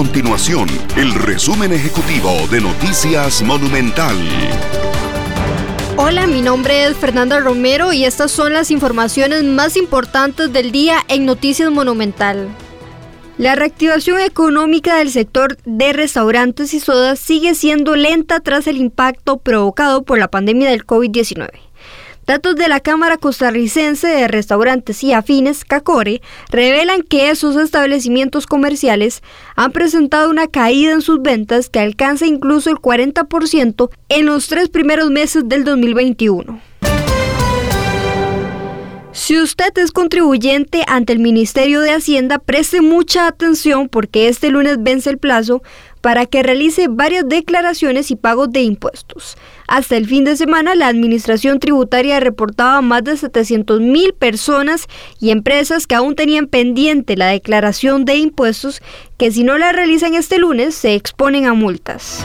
continuación el resumen ejecutivo de Noticias Monumental. Hola, mi nombre es Fernanda Romero y estas son las informaciones más importantes del día en Noticias Monumental. La reactivación económica del sector de restaurantes y sodas sigue siendo lenta tras el impacto provocado por la pandemia del COVID-19. Datos de la Cámara Costarricense de Restaurantes y Afines, CACORE, revelan que esos establecimientos comerciales han presentado una caída en sus ventas que alcanza incluso el 40% en los tres primeros meses del 2021. Si usted es contribuyente ante el Ministerio de Hacienda, preste mucha atención porque este lunes vence el plazo para que realice varias declaraciones y pagos de impuestos. Hasta el fin de semana, la Administración Tributaria reportaba más de 700 mil personas y empresas que aún tenían pendiente la declaración de impuestos que si no la realizan este lunes se exponen a multas.